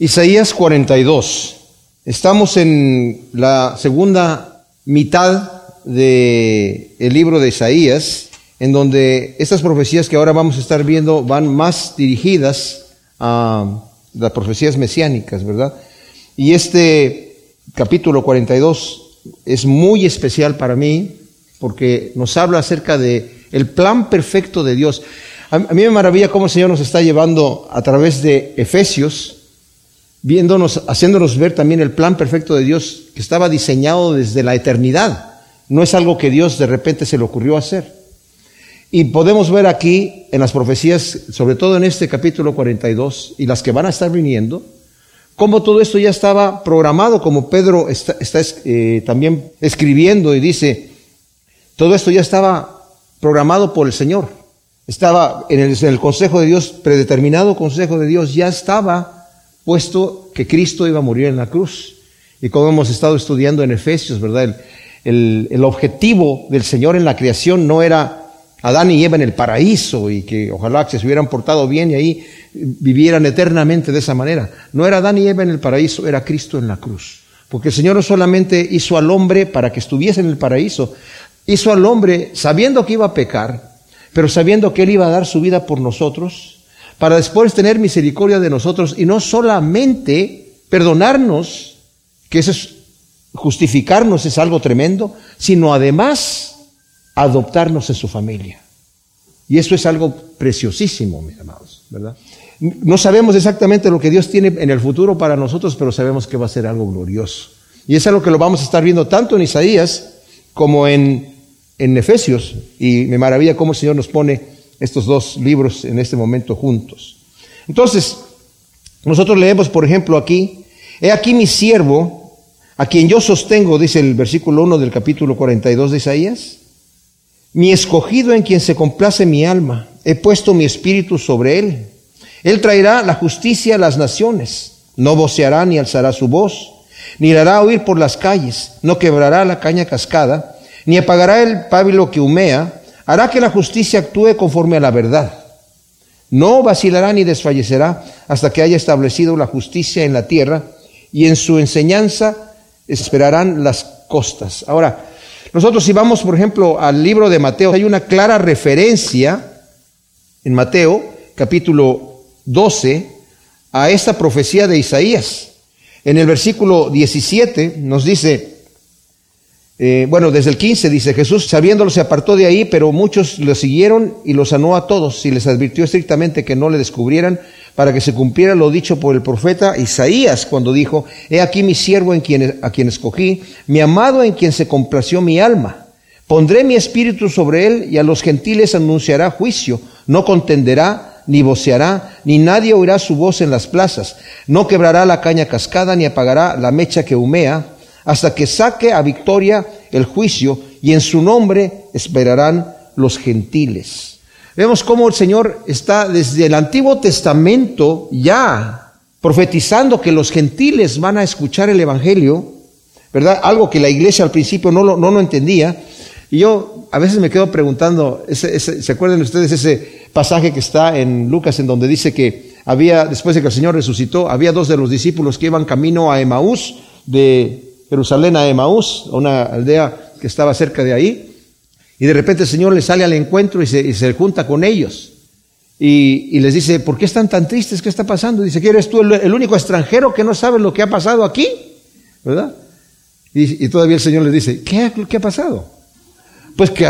Isaías 42. Estamos en la segunda mitad del el libro de Isaías, en donde estas profecías que ahora vamos a estar viendo van más dirigidas a las profecías mesiánicas, ¿verdad? Y este capítulo 42 es muy especial para mí porque nos habla acerca de el plan perfecto de Dios. A mí me maravilla cómo el Señor nos está llevando a través de Efesios viéndonos, haciéndonos ver también el plan perfecto de Dios que estaba diseñado desde la eternidad. No es algo que Dios de repente se le ocurrió hacer. Y podemos ver aquí en las profecías, sobre todo en este capítulo 42 y las que van a estar viniendo, cómo todo esto ya estaba programado, como Pedro está, eh, también escribiendo y dice, todo esto ya estaba programado por el Señor. Estaba en el, en el consejo de Dios, predeterminado consejo de Dios, ya estaba puesto que Cristo iba a morir en la cruz. Y como hemos estado estudiando en Efesios, ¿verdad? El, el, objetivo del Señor en la creación no era Adán y Eva en el paraíso y que ojalá que se hubieran portado bien y ahí vivieran eternamente de esa manera. No era Adán y Eva en el paraíso, era Cristo en la cruz. Porque el Señor no solamente hizo al hombre para que estuviese en el paraíso, hizo al hombre sabiendo que iba a pecar, pero sabiendo que Él iba a dar su vida por nosotros para después tener misericordia de nosotros y no solamente perdonarnos, que eso es justificarnos es algo tremendo, sino además adoptarnos en su familia. Y eso es algo preciosísimo, mis amados, ¿verdad? No sabemos exactamente lo que Dios tiene en el futuro para nosotros, pero sabemos que va a ser algo glorioso. Y es algo que lo vamos a estar viendo tanto en Isaías como en, en Efesios. Y me maravilla cómo el Señor nos pone estos dos libros en este momento juntos. Entonces, nosotros leemos, por ejemplo, aquí, he aquí mi siervo, a quien yo sostengo, dice el versículo 1 del capítulo 42 de Isaías, mi escogido en quien se complace mi alma, he puesto mi espíritu sobre él. Él traerá la justicia a las naciones, no voceará ni alzará su voz, ni la hará oír por las calles, no quebrará la caña cascada, ni apagará el pábilo que humea, hará que la justicia actúe conforme a la verdad. No vacilará ni desfallecerá hasta que haya establecido la justicia en la tierra y en su enseñanza esperarán las costas. Ahora, nosotros si vamos, por ejemplo, al libro de Mateo, hay una clara referencia en Mateo, capítulo 12, a esta profecía de Isaías. En el versículo 17 nos dice, eh, bueno, desde el 15 dice, Jesús sabiéndolo se apartó de ahí, pero muchos lo siguieron y lo sanó a todos y les advirtió estrictamente que no le descubrieran para que se cumpliera lo dicho por el profeta Isaías cuando dijo, he aquí mi siervo en quien, a quien escogí, mi amado en quien se complació mi alma. Pondré mi espíritu sobre él y a los gentiles anunciará juicio, no contenderá, ni voceará, ni nadie oirá su voz en las plazas, no quebrará la caña cascada, ni apagará la mecha que humea, hasta que saque a victoria el juicio y en su nombre esperarán los gentiles. Vemos cómo el Señor está desde el Antiguo Testamento ya profetizando que los gentiles van a escuchar el Evangelio, ¿verdad? Algo que la iglesia al principio no lo, no lo entendía. Y yo a veces me quedo preguntando, ¿se acuerdan ustedes ese pasaje que está en Lucas en donde dice que había, después de que el Señor resucitó, había dos de los discípulos que iban camino a Emaús de Jerusalén a Emaús, una aldea que estaba cerca de ahí, y de repente el Señor les sale al encuentro y se, junta con ellos. Y, les dice, ¿por qué están tan tristes? ¿Qué está pasando? Dice, ¿quieres tú el, único extranjero que no sabe lo que ha pasado aquí? ¿Verdad? Y, todavía el Señor les dice, ¿qué, ha pasado? Pues que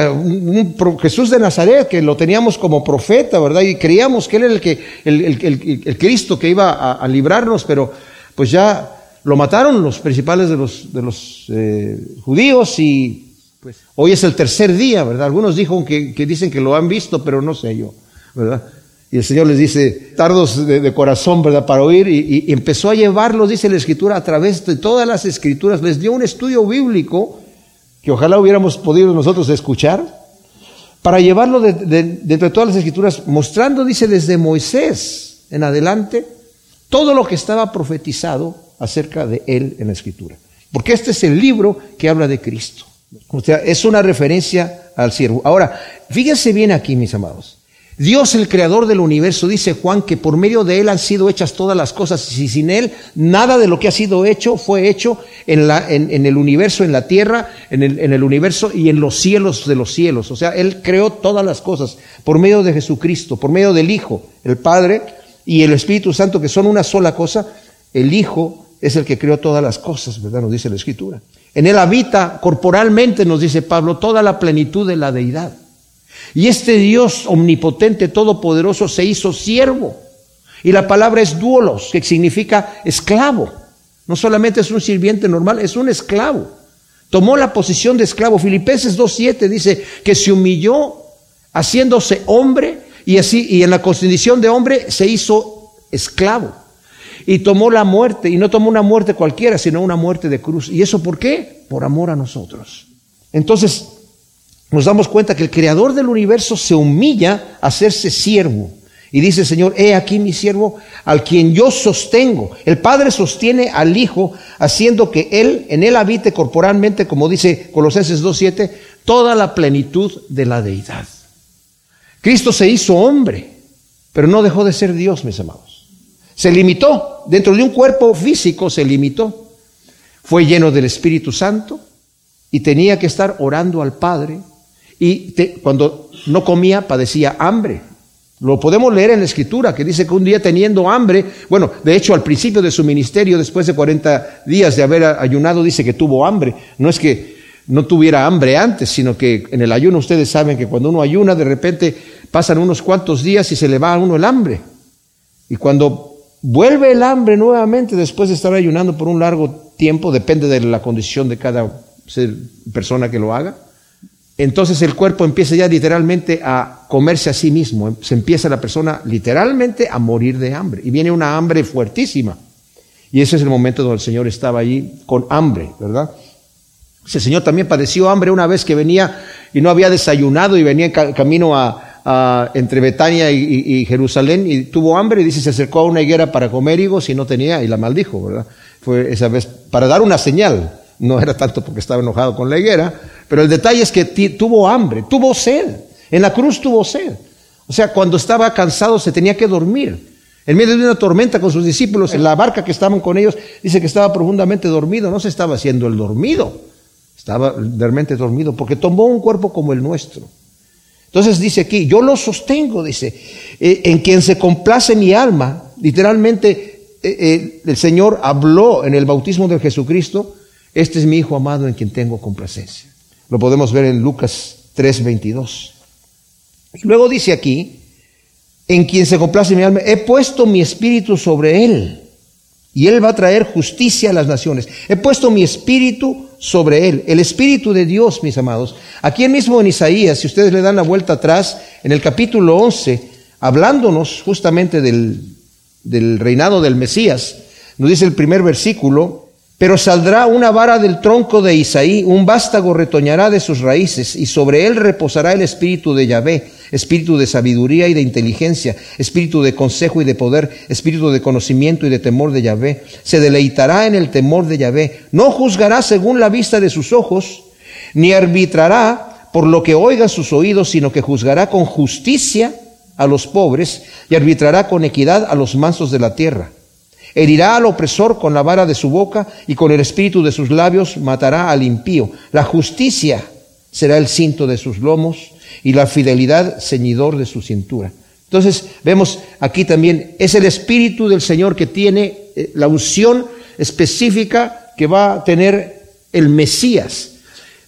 Jesús de Nazaret, que lo teníamos como profeta, ¿verdad? Y creíamos que Él era el, que, el, Cristo que iba a, a librarnos, pero pues ya lo mataron los principales de los, de los eh, judíos y pues, hoy es el tercer día, ¿verdad? Algunos que, dicen que lo han visto, pero no sé yo, ¿verdad? Y el Señor les dice, tardos de, corazón, ¿verdad? Para oír y, empezó a llevarlos, dice la Escritura, a través de todas las Escrituras. Les dio un estudio bíblico que ojalá hubiéramos podido nosotros escuchar para llevarlo de, de entre todas las Escrituras, mostrando, dice, desde Moisés en adelante, todo lo que estaba profetizado acerca de Él en la Escritura. Porque este es el libro que habla de Cristo. O sea, es una referencia al siervo. Ahora, fíjense bien aquí, mis amados. Dios, el creador del universo, dice Juan que por medio de Él han sido hechas todas las cosas y sin Él nada de lo que ha sido hecho fue hecho en, la, en, el universo, en la tierra, en el, en el universo y en los cielos de los cielos. O sea, Él creó todas las cosas por medio de Jesucristo, por medio del Hijo, el Padre y el Espíritu Santo, que son una sola cosa. El Hijo es el que creó todas las cosas, ¿verdad? Nos dice la Escritura. En Él habita corporalmente, nos dice Pablo, toda la plenitud de la deidad. Y este Dios omnipotente, todopoderoso, se hizo siervo. Y la palabra es duolos, que significa esclavo. No solamente es un sirviente normal, es un esclavo. Tomó la posición de esclavo. Filipenses 2.7 dice que se humilló haciéndose hombre y así, y en la condición de hombre se hizo esclavo. Y tomó la muerte, y no tomó una muerte cualquiera, sino una muerte de cruz. ¿Y eso por qué? Por amor a nosotros. Entonces, nos damos cuenta que el creador del universo se humilla a hacerse siervo. Y dice, Señor, he aquí mi siervo al quien yo sostengo. El Padre sostiene al Hijo haciendo que Él, en Él habite corporalmente, como dice Colosenses 2.7, toda la plenitud de la deidad. Cristo se hizo hombre, pero no dejó de ser Dios, mis amados. Se limitó, dentro de un cuerpo físico se limitó. Fue lleno del Espíritu Santo y tenía que estar orando al Padre y cuando no comía padecía hambre. Lo podemos leer en la escritura, que dice que un día teniendo hambre, bueno, de hecho al principio de su ministerio, después de 40 días de haber ayunado, dice que tuvo hambre. No es que no tuviera hambre antes, sino que en el ayuno ustedes saben que cuando uno ayuna, de repente pasan unos cuantos días y se le va a uno el hambre. Y cuando vuelve el hambre nuevamente después de estar ayunando por un largo tiempo, depende de la condición de cada persona que lo haga, entonces el cuerpo empieza ya literalmente a comerse a sí mismo, se empieza la persona literalmente a morir de hambre y viene una hambre fuertísima. Y ese es el momento donde el Señor estaba allí con hambre, ¿verdad? Ese Señor también padeció hambre una vez que venía y no había desayunado y venía en camino a, entre Betania y, Jerusalén y tuvo hambre y dice se acercó a una higuera para comer higos y no tenía y la maldijo, ¿verdad? Fue esa vez para dar una señal, no era tanto porque estaba enojado con la higuera, pero el detalle es que tuvo hambre, tuvo sed. En la cruz tuvo sed. O sea, cuando estaba cansado se tenía que dormir. En medio de una tormenta con sus discípulos, en la barca que estaban con ellos, dice que estaba profundamente dormido. No se estaba haciendo el dormido. Estaba realmente dormido porque tomó un cuerpo como el nuestro. Entonces dice aquí, yo lo sostengo, dice, eh, en quien se complace mi alma. Literalmente eh, eh, el Señor habló en el bautismo de Jesucristo, este es mi Hijo amado en quien tengo complacencia. Lo podemos ver en Lucas 3:22. Y luego dice aquí, en quien se complace mi alma, he puesto mi espíritu sobre él. Y él va a traer justicia a las naciones. He puesto mi espíritu sobre él. El espíritu de Dios, mis amados. Aquí mismo en Isaías, si ustedes le dan la vuelta atrás, en el capítulo 11, hablándonos justamente del, del reinado del Mesías, nos dice el primer versículo, pero saldrá una vara del tronco de Isaí, un vástago retoñará de sus raíces, y sobre él reposará el espíritu de Yahvé, espíritu de sabiduría y de inteligencia, espíritu de consejo y de poder, espíritu de conocimiento y de temor de Yahvé. Se deleitará en el temor de Yahvé. No juzgará según la vista de sus ojos, ni arbitrará por lo que oigan sus oídos, sino que juzgará con justicia a los pobres y arbitrará con equidad a los mansos de la tierra. Herirá al opresor con la vara de su boca y con el espíritu de sus labios matará al impío. La justicia será el cinto de sus lomos y la fidelidad ceñidor de su cintura. Entonces vemos aquí también, es el espíritu del Señor que tiene eh, la unción específica que va a tener el Mesías.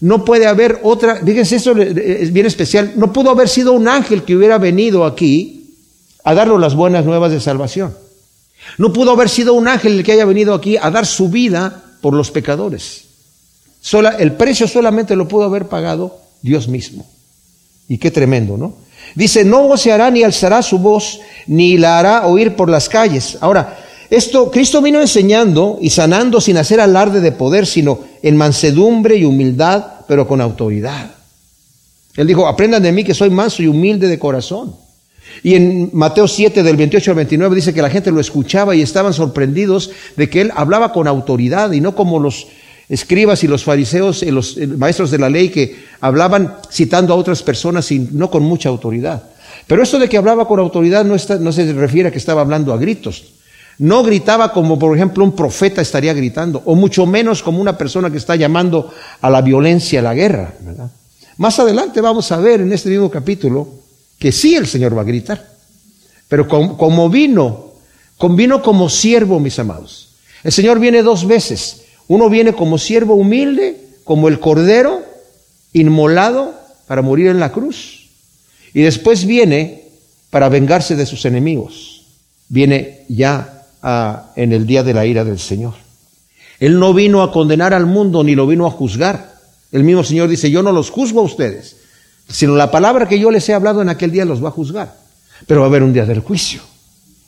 No puede haber otra, fíjense, eso es bien especial, no pudo haber sido un ángel que hubiera venido aquí a darnos las buenas nuevas de salvación. No pudo haber sido un ángel el que haya venido aquí a dar su vida por los pecadores. el precio solamente lo pudo haber pagado Dios mismo. Y qué tremendo, ¿no? Dice, no voceará ni alzará su voz, ni la hará oír por las calles. Ahora, esto Cristo vino enseñando y sanando sin hacer alarde de poder, sino en mansedumbre y humildad, pero con autoridad. Él dijo, aprendan de mí que soy manso y humilde de corazón. Y en Mateo 7 del 28 al 29 dice que la gente lo escuchaba y estaban sorprendidos de que él hablaba con autoridad y no como los escribas y los fariseos y los maestros de la ley que hablaban citando a otras personas y no con mucha autoridad. Pero esto de que hablaba con autoridad no, está, no se refiere a que estaba hablando a gritos. No gritaba como por ejemplo un profeta estaría gritando, o mucho menos como una persona que está llamando a la violencia, a la guerra. Más adelante vamos a ver en este mismo capítulo que sí el Señor va a gritar, pero como, como vino, vino como siervo, mis amados. El Señor viene dos veces. Uno viene como siervo humilde, como el cordero inmolado para morir en la cruz. Y después viene para vengarse de sus enemigos. Viene ya en el día de la ira del Señor. Él no vino a condenar al mundo ni lo vino a juzgar. El mismo Señor dice, yo no los juzgo a ustedes, sino la palabra que yo les he hablado en aquel día los va a juzgar. Pero va a haber un día del juicio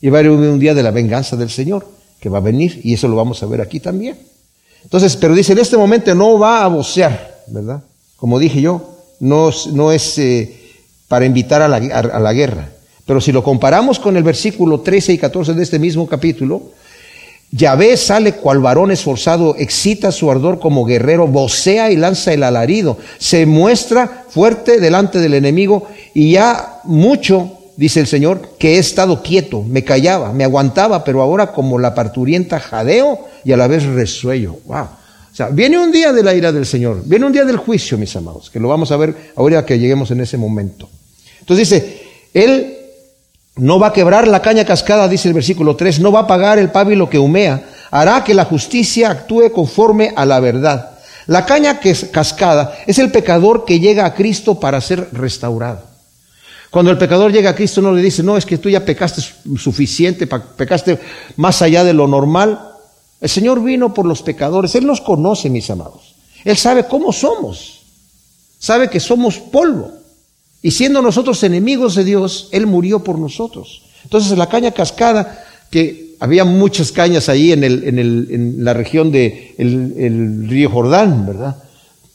y va a haber un día de la venganza del Señor que va a venir y eso lo vamos a ver aquí también. Entonces, pero dice, en este momento no va a vocear, ¿verdad? Como dije yo, no, no es eh, para invitar a la, a la guerra, pero si lo comparamos con el versículo 13 y 14 de este mismo capítulo, Yahvé sale cual varón esforzado, excita su ardor como guerrero, vocea y lanza el alarido, se muestra fuerte delante del enemigo y ya mucho, dice el Señor, que he estado quieto, me callaba, me aguantaba, pero ahora como la parturienta jadeo y a la vez resuello. Wow. O sea, viene un día de la ira del Señor, viene un día del juicio, mis amados, que lo vamos a ver ahora que lleguemos en ese momento. Entonces dice, Él no va a quebrar la caña cascada, dice el versículo 3, no va a pagar el pábilo que humea, hará que la justicia actúe conforme a la verdad. La caña que es cascada es el pecador que llega a Cristo para ser restaurado. Cuando el pecador llega a Cristo no le dice, no, es que tú ya pecaste suficiente, pecaste más allá de lo normal. El Señor vino por los pecadores, Él nos conoce, mis amados. Él sabe cómo somos, sabe que somos polvo. Y siendo nosotros enemigos de Dios, Él murió por nosotros. Entonces la caña cascada, que había muchas cañas ahí en, el, en, el, en la región del de el río Jordán, ¿verdad?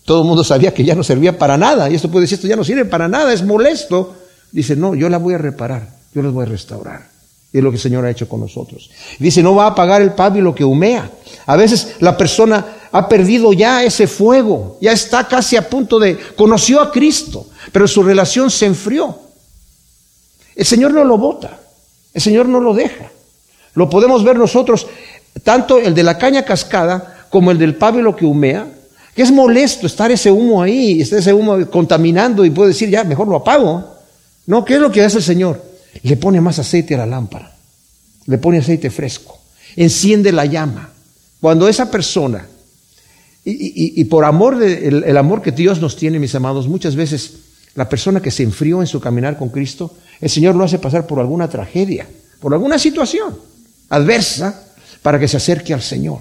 Todo el mundo sabía que ya no servía para nada. Y esto puede decir, esto ya no sirve para nada, es molesto. Dice, no, yo la voy a reparar, yo las voy a restaurar. Es lo que el Señor ha hecho con nosotros. Dice, no va a apagar el pábilo que humea. A veces la persona ha perdido ya ese fuego, ya está casi a punto de, conoció a Cristo, pero su relación se enfrió. El Señor no lo bota, el Señor no lo deja. Lo podemos ver nosotros, tanto el de la caña cascada como el del pábilo que humea, que es molesto estar ese humo ahí, está ese humo contaminando y puede decir, ya, mejor lo apago. No, ¿qué es lo que hace el Señor? Le pone más aceite a la lámpara, le pone aceite fresco, enciende la llama. Cuando esa persona y, por amor de, el, amor que Dios nos tiene, mis amados, muchas veces la persona que se enfrió en su caminar con Cristo, el Señor lo hace pasar por alguna tragedia, por alguna situación adversa, para que se acerque al Señor.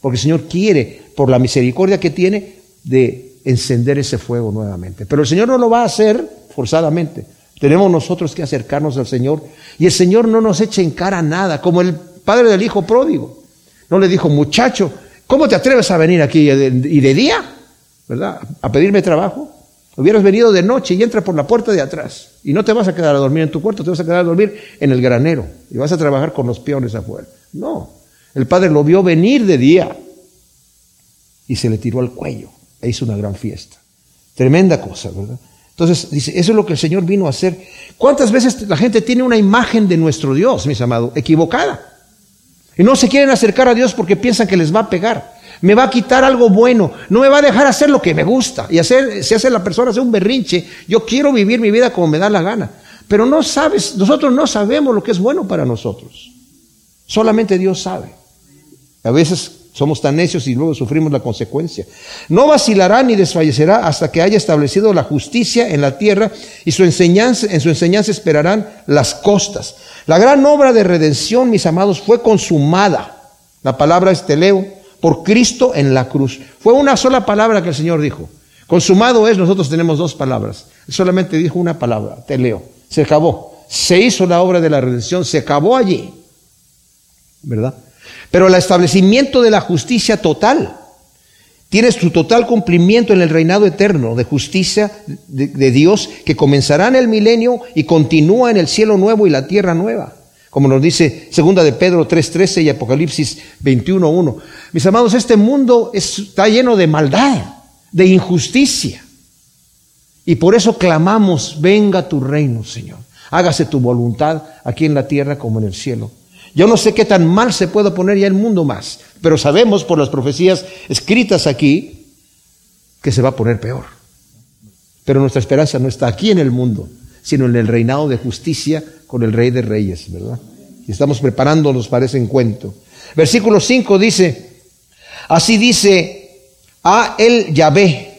Porque el Señor quiere, por la misericordia que tiene, de encender ese fuego nuevamente. Pero el Señor no lo va a hacer forzadamente. Tenemos nosotros que acercarnos al Señor y el Señor no nos echa en cara nada, como el padre del hijo pródigo. No le dijo, muchacho, ¿Cómo te atreves a venir aquí y de día? ¿Verdad? A pedirme trabajo. Hubieras venido de noche y entra por la puerta de atrás. Y no te vas a quedar a dormir en tu cuarto, te vas a quedar a dormir en el granero. Y vas a trabajar con los peones afuera. No. El padre lo vio venir de día. Y se le tiró al cuello. E hizo una gran fiesta. Tremenda cosa, ¿verdad? Entonces, dice, eso es lo que el Señor vino a hacer. ¿Cuántas veces la gente tiene una imagen de nuestro Dios, mis amados, equivocada? Y no se quieren acercar a Dios porque piensan que les va a pegar. Me va a quitar algo bueno. No me va a dejar hacer lo que me gusta. Y hacer, si hace la persona hace un berrinche, yo quiero vivir mi vida como me da la gana. Pero no sabes, nosotros no sabemos lo que es bueno para nosotros. Solamente Dios sabe. A veces somos tan necios y luego sufrimos la consecuencia. No vacilará ni desfallecerá hasta que haya establecido la justicia en la tierra y su enseñanza, en su enseñanza esperarán las costas. La gran obra de redención, mis amados, fue consumada. La palabra es teleo, por Cristo en la cruz. Fue una sola palabra que el Señor dijo. Consumado es, nosotros tenemos dos palabras. Solamente dijo una palabra, teleo. Se acabó. Se hizo la obra de la redención, se acabó allí. ¿Verdad? Pero el establecimiento de la justicia total tiene su total cumplimiento en el reinado eterno de justicia de, Dios que comenzará en el milenio y continúa en el cielo nuevo y la tierra nueva. Como nos dice segunda de Pedro 3:13 y Apocalipsis 21:1. Mis amados, este mundo está lleno de maldad, de injusticia. Y por eso clamamos, venga tu reino, Señor. Hágase tu voluntad aquí en la tierra como en el cielo. Yo no sé qué tan mal se puede poner ya el mundo más, pero sabemos por las profecías escritas aquí que se va a poner peor. Pero nuestra esperanza no está aquí en el mundo, sino en el reinado de justicia con el Rey de Reyes, ¿verdad? Y estamos preparándonos para ese encuentro. Versículo 5 dice, así dice a el Yahvé,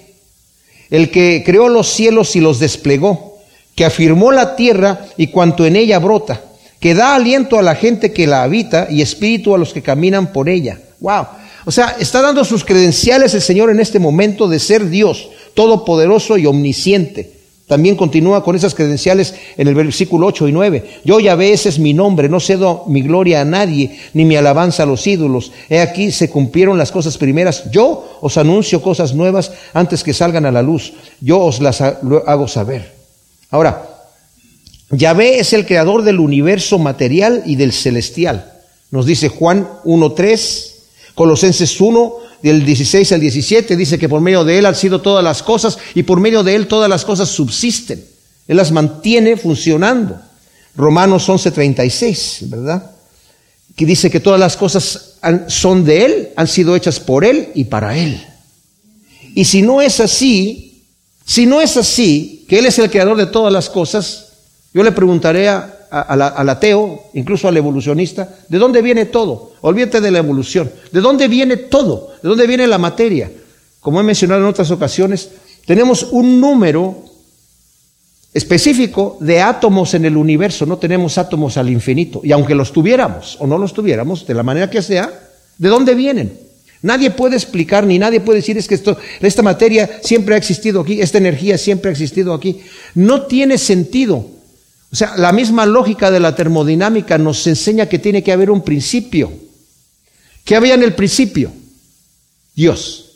el que creó los cielos y los desplegó, que afirmó la tierra y cuanto en ella brota, que da aliento a la gente que la habita y espíritu a los que caminan por ella. Wow. O sea, está dando sus credenciales el Señor en este momento de ser Dios, todopoderoso y omnisciente. También continúa con esas credenciales en el versículo 8 y 9. Yo ya ese es mi nombre, no cedo mi gloria a nadie, ni mi alabanza a los ídolos. He aquí se cumplieron las cosas primeras. Yo os anuncio cosas nuevas antes que salgan a la luz. Yo os las hago saber. Ahora, Yahvé es el creador del universo material y del celestial. Nos dice Juan 1.3, Colosenses 1, del 16 al 17, dice que por medio de Él han sido todas las cosas y por medio de Él todas las cosas subsisten. Él las mantiene funcionando. Romanos 11:36, ¿verdad? Que dice que todas las cosas son de Él, han sido hechas por Él y para Él. Y si no es así, si no es así, que Él es el creador de todas las cosas, yo le preguntaré a, al ateo, incluso al evolucionista, ¿de dónde viene todo? Olvídate de la evolución. ¿De dónde viene todo? ¿De dónde viene la materia? Como he mencionado en otras ocasiones, tenemos un número específico de átomos en el universo, no tenemos átomos al infinito. Y aunque los tuviéramos o no los tuviéramos, de la manera que sea, ¿de dónde vienen? Nadie puede explicar ni nadie puede decir es que esto, esta materia siempre ha existido aquí, esta energía siempre ha existido aquí. No tiene sentido. O sea, la misma lógica de la termodinámica nos enseña que tiene que haber un principio. ¿Qué había en el principio? Dios.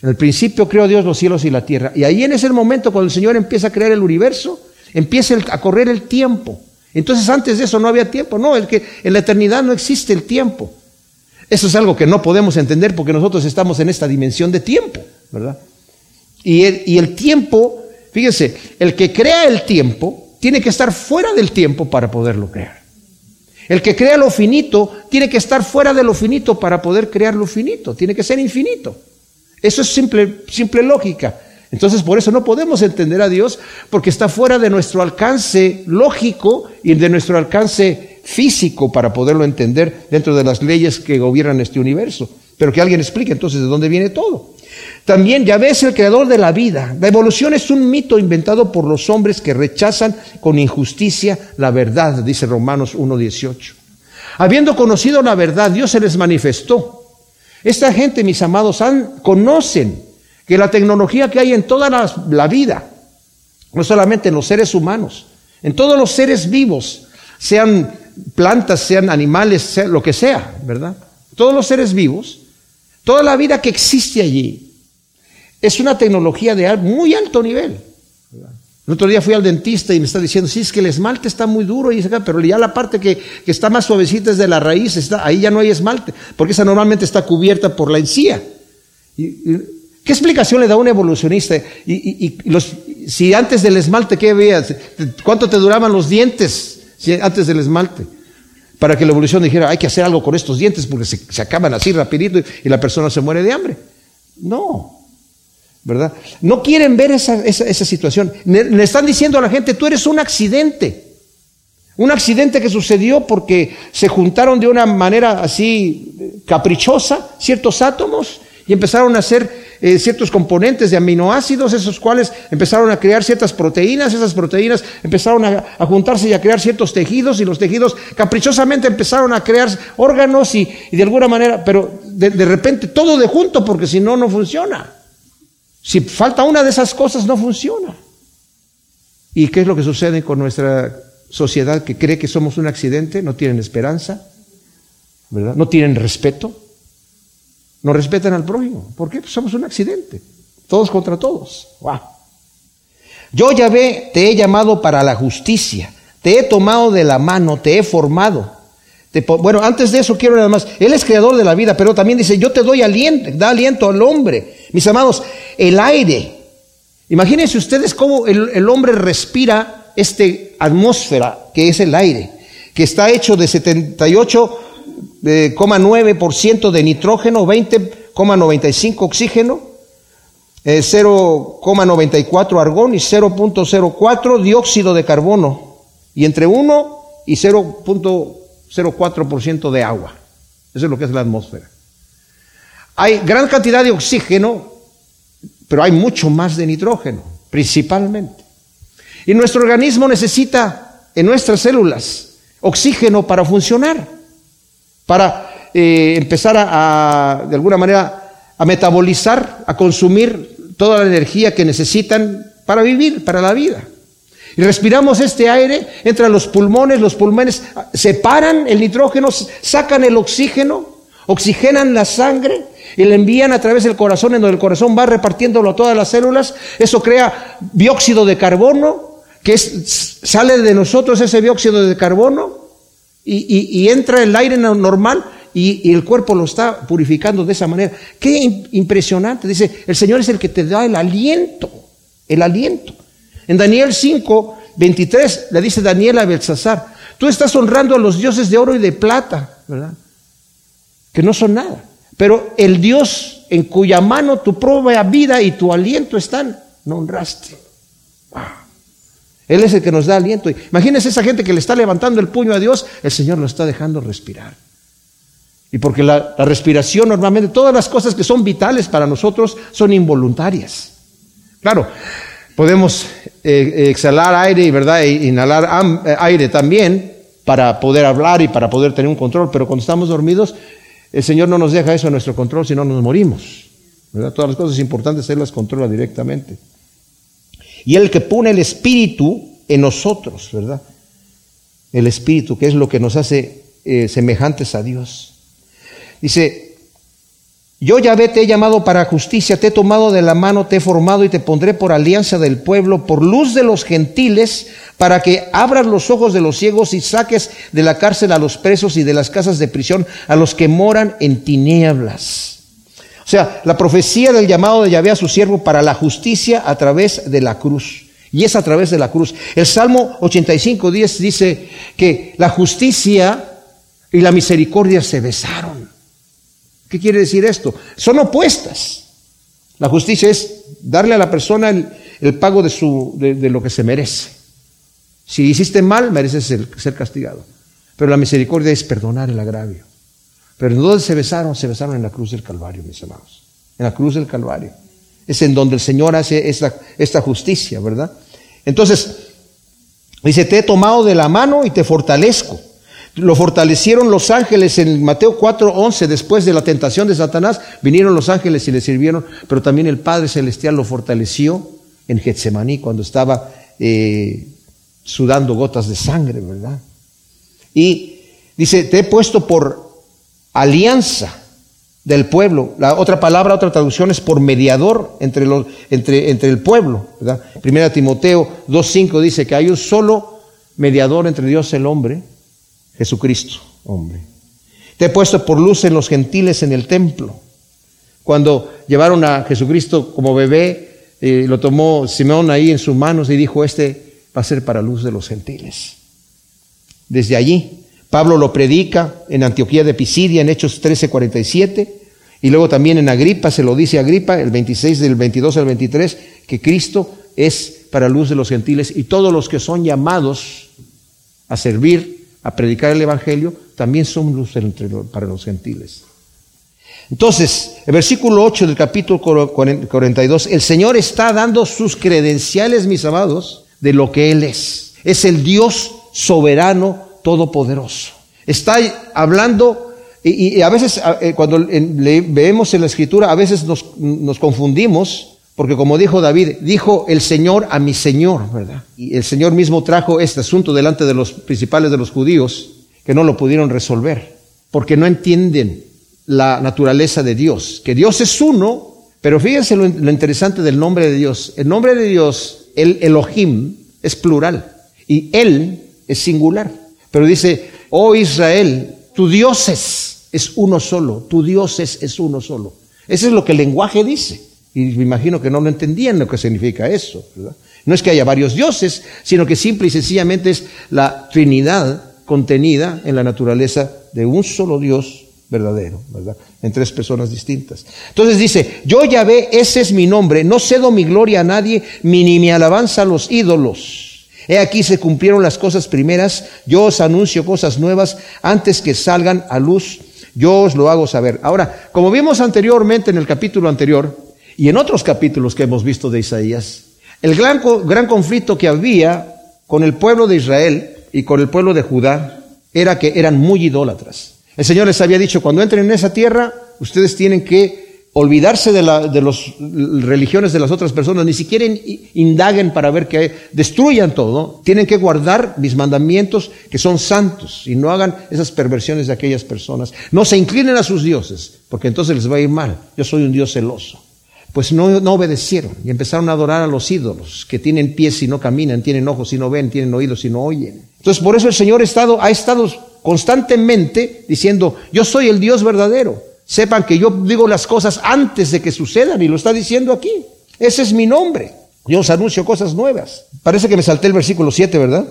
En el principio creó Dios los cielos y la tierra. Y ahí en ese momento, cuando el Señor empieza a crear el universo, empieza a correr el tiempo. Entonces antes de eso no había tiempo. No, el que en la eternidad no existe el tiempo. Eso es algo que no podemos entender porque nosotros estamos en esta dimensión de tiempo, ¿verdad? Y el tiempo, fíjense, el que crea el tiempo tiene que estar fuera del tiempo para poderlo crear. El que crea lo finito tiene que estar fuera de lo finito para poder crear lo finito. Tiene que ser infinito. Eso es simple, simple lógica. Entonces por eso no podemos entender a Dios porque está fuera de nuestro alcance lógico y de nuestro alcance físico para poderlo entender dentro de las leyes que gobiernan este universo. Pero que alguien explique entonces de dónde viene todo. También Yahvé es el creador de la vida. La evolución es un mito inventado por los hombres que rechazan con injusticia la verdad, dice Romanos 1.18. Habiendo conocido la verdad, Dios se les manifestó. Esta gente, mis amados, conocen que la tecnología que hay en toda la, vida, no solamente en los seres humanos, en todos los seres vivos, sean plantas, sean animales, sea lo que sea, ¿verdad? Todos los seres vivos, toda la vida que existe allí, es una tecnología de muy alto nivel. El otro día fui al dentista y me está diciendo, sí, es que el esmalte está muy duro, y pero ya la parte que, está más suavecita es de la raíz, está, ahí ya no hay esmalte, porque esa normalmente está cubierta por la encía. ¿Qué explicación le da un evolucionista? Y, los, si antes del esmalte, ¿qué veías? ¿Cuánto te duraban los dientes antes del esmalte? Para que la evolución dijera, hay que hacer algo con estos dientes porque se, se acaban así rapidito y la persona se muere de hambre. No, ¿verdad? No quieren ver esa, esa, situación. Le, están diciendo a la gente, tú eres un accidente. Un accidente que sucedió porque se juntaron de una manera así caprichosa ciertos átomos y empezaron a hacer eh, ciertos componentes de aminoácidos, esos cuales empezaron a crear ciertas proteínas, esas proteínas empezaron a, juntarse y a crear ciertos tejidos y los tejidos caprichosamente empezaron a crear órganos y, de alguna manera, pero de repente todo de junto porque si no, no funciona. Si falta una de esas cosas, no funciona. ¿Y qué es lo que sucede con nuestra sociedad que cree que somos un accidente? No tienen esperanza, ¿verdad? No tienen respeto. No respetan al prójimo. ¿Por qué? Pues somos un accidente. Todos contra todos. ¡Wow! Yo, Yahvé, te he llamado para la justicia. Te he tomado de la mano, te he formado. Bueno, antes de eso quiero nada más. Él es creador de la vida, pero también dice, yo te doy aliento, da aliento al hombre. Mis amados, el aire. Imagínense ustedes cómo el, hombre respira este atmósfera que es el aire, que está hecho de 78,9% de nitrógeno, 20,95 oxígeno, 0,94 eh, argón y 0.04 dióxido de carbono, y entre 1 y 0.04% de agua. Eso es lo que es la atmósfera. Hay gran cantidad de oxígeno, pero hay mucho más de nitrógeno, principalmente. Y nuestro organismo necesita en nuestras células oxígeno para funcionar, para eh, empezar a, de alguna manera, a metabolizar, a consumir toda la energía que necesitan para vivir, para la vida. Y respiramos este aire, entra los pulmones, los pulmones separan el nitrógeno, sacan el oxígeno, oxigenan la sangre y le envían a través del corazón, en donde el corazón va repartiéndolo a todas las células. Eso crea dióxido de carbono, que sale de nosotros ese dióxido de carbono y, entra el aire normal y, el cuerpo lo está purificando de esa manera. Qué impresionante. Dice, el Señor es el que te da el aliento, el aliento. En Daniel 5, 23 le dice Daniel a Belsasar, tú estás honrando a los dioses de oro y de plata, ¿verdad? Que no son nada. Pero el Dios en cuya mano tu propia vida y tu aliento están, no honraste. Él es el que nos da aliento. Imagínense esa gente que le está levantando el puño a Dios, el Señor lo está dejando respirar. Y porque la, respiración normalmente, todas las cosas que son vitales para nosotros son involuntarias. Claro, podemos eh, exhalar aire, ¿verdad? E inhalar eh, aire también para poder hablar y para poder tener un control, pero cuando estamos dormidos, el Señor no nos deja eso a nuestro control, sino nos morimos. ¿verdad? Todas las cosas importantes Él las controla directamente. Y el que pone el espíritu en nosotros, ¿verdad? El espíritu, que es lo que nos hace eh, semejantes a Dios. Dice, yo ya te he llamado para justicia, te he tomado de la mano, te he formado y te pondré por alianza del pueblo, por luz de los gentiles, para que abras los ojos de los ciegos y saques de la cárcel a los presos y de las casas de prisión a los que moran en tinieblas o sea, la profecía del llamado de Yahvé a su siervo para la justicia a través de la cruz. Y es a través de la cruz. El Salmo 85, 10 dice que la justicia y la misericordia se besaron. ¿Qué quiere decir esto? Son opuestas. La justicia es darle a la persona el, pago de, lo que se merece. Si hiciste mal, mereces ser castigado. Pero la misericordia es perdonar el agravio. Pero ¿en dónde se besaron? Se besaron en la cruz del Calvario, mis amados. En la cruz del Calvario. Es en donde el Señor hace esta, esta justicia, ¿verdad? Entonces, dice, te he tomado de la mano y te fortalezco. Lo fortalecieron los ángeles en Mateo 4:11, después de la tentación de Satanás, vinieron los ángeles y le sirvieron, pero también el Padre Celestial lo fortaleció en Getsemaní cuando estaba eh, sudando gotas de sangre, ¿verdad? Y dice, te he puesto por alianza del pueblo. La otra palabra, otra traducción es por mediador entre, los, entre, entre el pueblo. ¿verdad? Primera Timoteo 2.5 dice que hay un solo mediador entre Dios y el hombre, Jesucristo, hombre. Te he puesto por luz en los gentiles en el templo. Cuando llevaron a Jesucristo como bebé, eh, lo tomó Simón ahí en sus manos y dijo, este va a ser para luz de los gentiles. Desde allí Pablo lo predica en Antioquía de Pisidia en Hechos 13:47 y luego también en Agripa se lo dice Agripa el 26 del 22 al 23 que Cristo es para luz de los gentiles y todos los que son llamados a servir, a predicar el evangelio, también son luz para los gentiles. Entonces, el versículo 8 del capítulo 42, el Señor está dando sus credenciales, mis amados, de lo que Él es. Es el Dios soberano todopoderoso. Está hablando, y, a veces eh, cuando le, vemos en la escritura, a veces nos, confundimos, porque como dijo David, dijo el Señor a mi Señor, ¿verdad? Y el Señor mismo trajo este asunto delante de los principales de los judíos, que no lo pudieron resolver, porque no entienden la naturaleza de Dios, que Dios es uno, pero fíjense lo, interesante del nombre de Dios. El nombre de Dios, el Elohim, es plural, y Él es singular. Pero dice, oh Israel, tu Dios es, uno solo, tu Dios es, uno solo. Eso es lo que el lenguaje dice. Y me imagino que no lo entendían lo que significa eso. No es que haya varios dioses, sino que simple y sencillamente es la Trinidad contenida en la naturaleza de un solo Dios verdadero, ¿verdad? En tres personas distintas. Entonces dice, yo ya ve, ese es mi nombre, no cedo mi gloria a nadie, ni mi alabanza a los ídolos. He aquí se cumplieron las cosas primeras, yo os anuncio cosas nuevas antes que salgan a luz, yo os lo hago saber. Ahora, como vimos anteriormente en el capítulo anterior y en otros capítulos que hemos visto de Isaías, el gran, gran conflicto que había con el pueblo de Israel y con el pueblo de Judá era que eran muy idólatras. El Señor les había dicho, cuando entren en esa tierra, ustedes tienen que olvidarse de, la, de las religiones de las otras personas, ni siquiera indaguen para ver que destruyan todo, tienen que guardar mis mandamientos que son santos y no hagan esas perversiones de aquellas personas. No se inclinen a sus dioses, porque entonces les va a ir mal. Yo soy un Dios celoso pues no, obedecieron y empezaron a adorar a los ídolos, que tienen pies y no caminan, tienen ojos y no ven, tienen oídos y no oyen. Entonces por eso el Señor ha estado, ha estado constantemente diciendo, yo soy el Dios verdadero. Sepan que yo digo las cosas antes de que sucedan y lo está diciendo aquí. Ese es mi nombre. Yo os anuncio cosas nuevas. Parece que me salté el versículo 7, ¿verdad?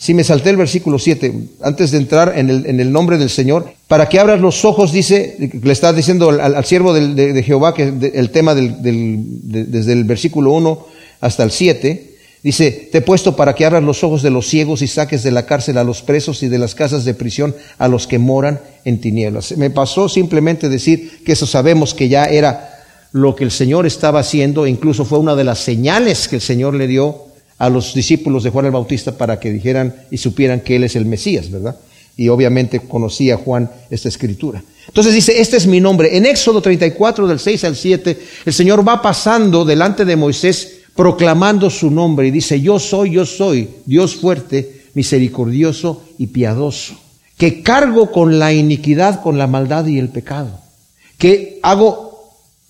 Si me salté el versículo 7, antes de entrar en el, nombre del Señor, para que abras los ojos, dice, le está diciendo al, siervo de, Jehová, que el tema desde el versículo 1 hasta el 7, dice, te he puesto para que abras los ojos de los ciegos y saques de la cárcel a los presos y de las casas de prisión a los que moran en tinieblas. Me pasó simplemente decir que eso sabemos que ya era lo que el Señor estaba haciendo, incluso fue una de las señales que el Señor le dio a los discípulos de Juan el Bautista para que dijeran y supieran que Él es el Mesías, ¿verdad? Y obviamente conocía Juan esta escritura. Entonces dice, este es mi nombre. En Éxodo 34, del 6 al 7, el Señor va pasando delante de Moisés proclamando su nombre y dice, yo soy, yo soy, Dios fuerte, misericordioso y piadoso, que cargo con la iniquidad, con la maldad y el pecado, que hago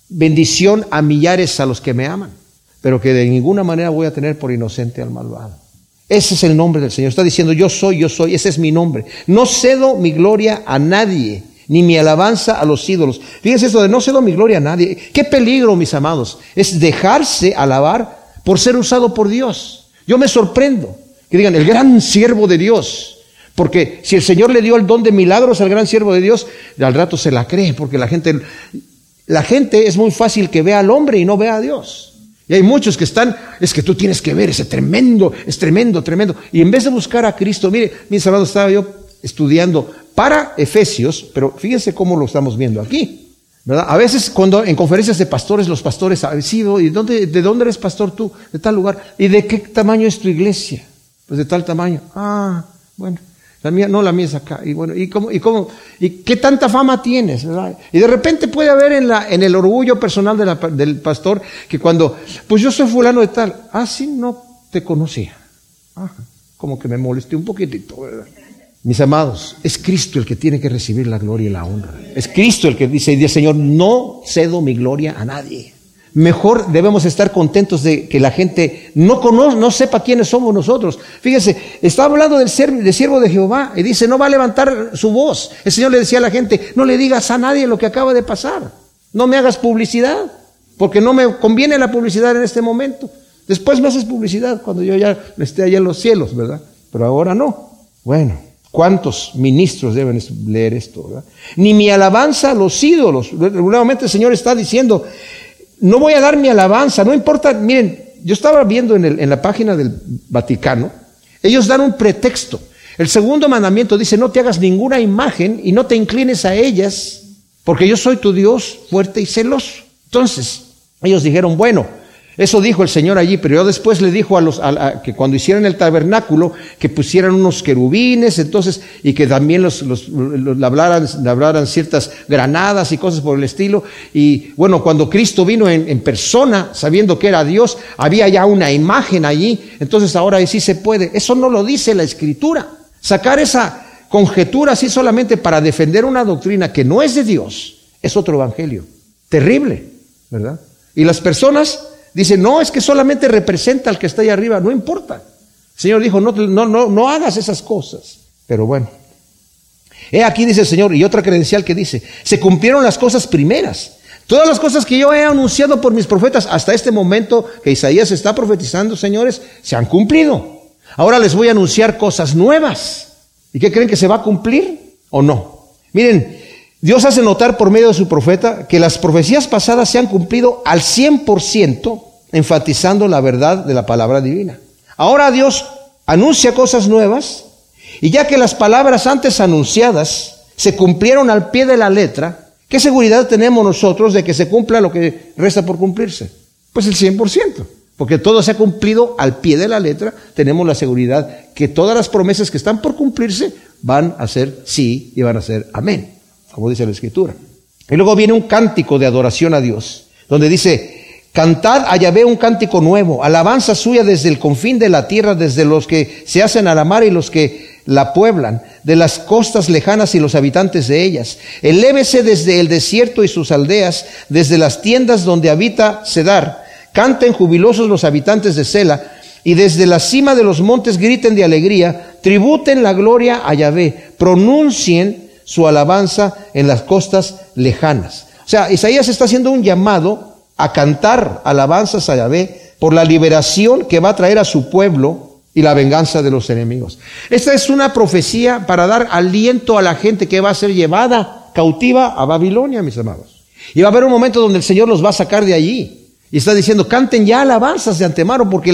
bendición a millares a los que me aman pero que de ninguna manera voy a tener por inocente al malvado. Ese es el nombre del Señor. Está diciendo, yo soy, yo soy, ese es mi nombre. No cedo mi gloria a nadie, ni mi alabanza a los ídolos. Fíjense esto de no cedo mi gloria a nadie. Qué peligro, mis amados, es dejarse alabar por ser usado por Dios. Yo me sorprendo que digan, el gran siervo de Dios. Porque si el Señor le dio el don de milagros al gran siervo de Dios, al rato se la cree, porque la gente, la gente es muy fácil que vea al hombre y no vea a Dios. Y hay muchos que están, es que tú tienes que ver ese tremendo, es tremendo, tremendo. Y en vez de buscar a Cristo, mire, mis hermanos, estaba yo estudiando para Efesios, pero fíjense cómo lo estamos viendo aquí. ¿verdad? A veces cuando en conferencias de pastores, los pastores han sido, ¿y dónde, de dónde eres pastor tú? De tal lugar. ¿Y de qué tamaño es tu iglesia? Pues de tal tamaño. Ah, bueno. La mía, no, la mía es acá. Y bueno, ¿y cómo, y cómo, y qué tanta fama tienes? Y de repente puede haber en, la, en el orgullo personal del pastor que cuando, pues yo soy fulano de tal, ah, sí, no te conocía. como que me molesté un poquitito, ¿verdad? Mis amados, es Cristo el que tiene que recibir la gloria y la honra. Es Cristo el que dice, dice Señor, no cedo mi gloria a nadie mejor debemos estar contentos de que la gente no conozca, no sepa quiénes somos nosotros. Fíjese, está hablando del, siervo de Jehová y dice, no va a levantar su voz. El Señor le decía a la gente, no le digas a nadie lo que acaba de pasar. No me hagas publicidad, porque no me conviene la publicidad en este momento. Después me haces publicidad cuando yo ya esté allá en los cielos, ¿verdad? Pero ahora no. Bueno, ¿cuántos ministros deben leer esto? ¿verdad? Ni mi alabanza a los ídolos. Nuevamente el Señor está diciendo, no voy a dar mi alabanza, no importa, miren, yo estaba viendo en, en la página del Vaticano, ellos dan un pretexto. El segundo mandamiento dice, no te hagas ninguna imagen y no te inclines a ellas, porque yo soy tu Dios fuerte y celoso. Entonces, ellos dijeron, bueno, eso dijo el Señor allí, pero yo después le dijo a los que cuando hicieran el tabernáculo que pusieran unos querubines, entonces y que también los, los, hablaran, ciertas granadas y cosas por el estilo. Y bueno, cuando Cristo vino en, en, persona, sabiendo que era Dios, había ya una imagen allí. Entonces ahora sí se puede. Eso no lo dice la Escritura. Sacar esa conjetura así solamente para defender una doctrina que no es de Dios es otro evangelio. Terrible, ¿verdad? Y las personas Dice, no, es que solamente representa al que está ahí arriba, no importa. El Señor dijo, no, no, no, no hagas esas cosas. Pero bueno, he aquí dice el Señor, y otra credencial que dice, se cumplieron las cosas primeras. Todas las cosas que yo he anunciado por mis profetas hasta este momento que Isaías está profetizando, señores, se han cumplido. Ahora les voy a anunciar cosas nuevas. ¿Y qué creen que se va a cumplir o no? Miren, Dios hace notar por medio de su profeta que las profecías pasadas se han cumplido al 100%, enfatizando la verdad de la palabra divina. Ahora Dios anuncia cosas nuevas y ya que las palabras antes anunciadas se cumplieron al pie de la letra, ¿qué seguridad tenemos nosotros de que se cumpla lo que resta por cumplirse? Pues el 100%. Porque todo se ha cumplido al pie de la letra, tenemos la seguridad que todas las promesas que están por cumplirse van a ser sí y van a ser amén, como dice la Escritura. Y luego viene un cántico de adoración a Dios, donde dice, Cantad a Yahvé un cántico nuevo, alabanza suya desde el confín de la tierra, desde los que se hacen a la mar y los que la pueblan, de las costas lejanas y los habitantes de ellas. Elévese desde el desierto y sus aldeas, desde las tiendas donde habita Cedar. Canten jubilosos los habitantes de Sela, y desde la cima de los montes griten de alegría, tributen la gloria a Yahvé, pronuncien su alabanza en las costas lejanas. O sea, Isaías está haciendo un llamado a cantar alabanzas a Yahvé por la liberación que va a traer a su pueblo y la venganza de los enemigos. Esta es una profecía para dar aliento a la gente que va a ser llevada cautiva a Babilonia, mis amados. Y va a haber un momento donde el Señor los va a sacar de allí. Y está diciendo, canten ya alabanzas de antemano, porque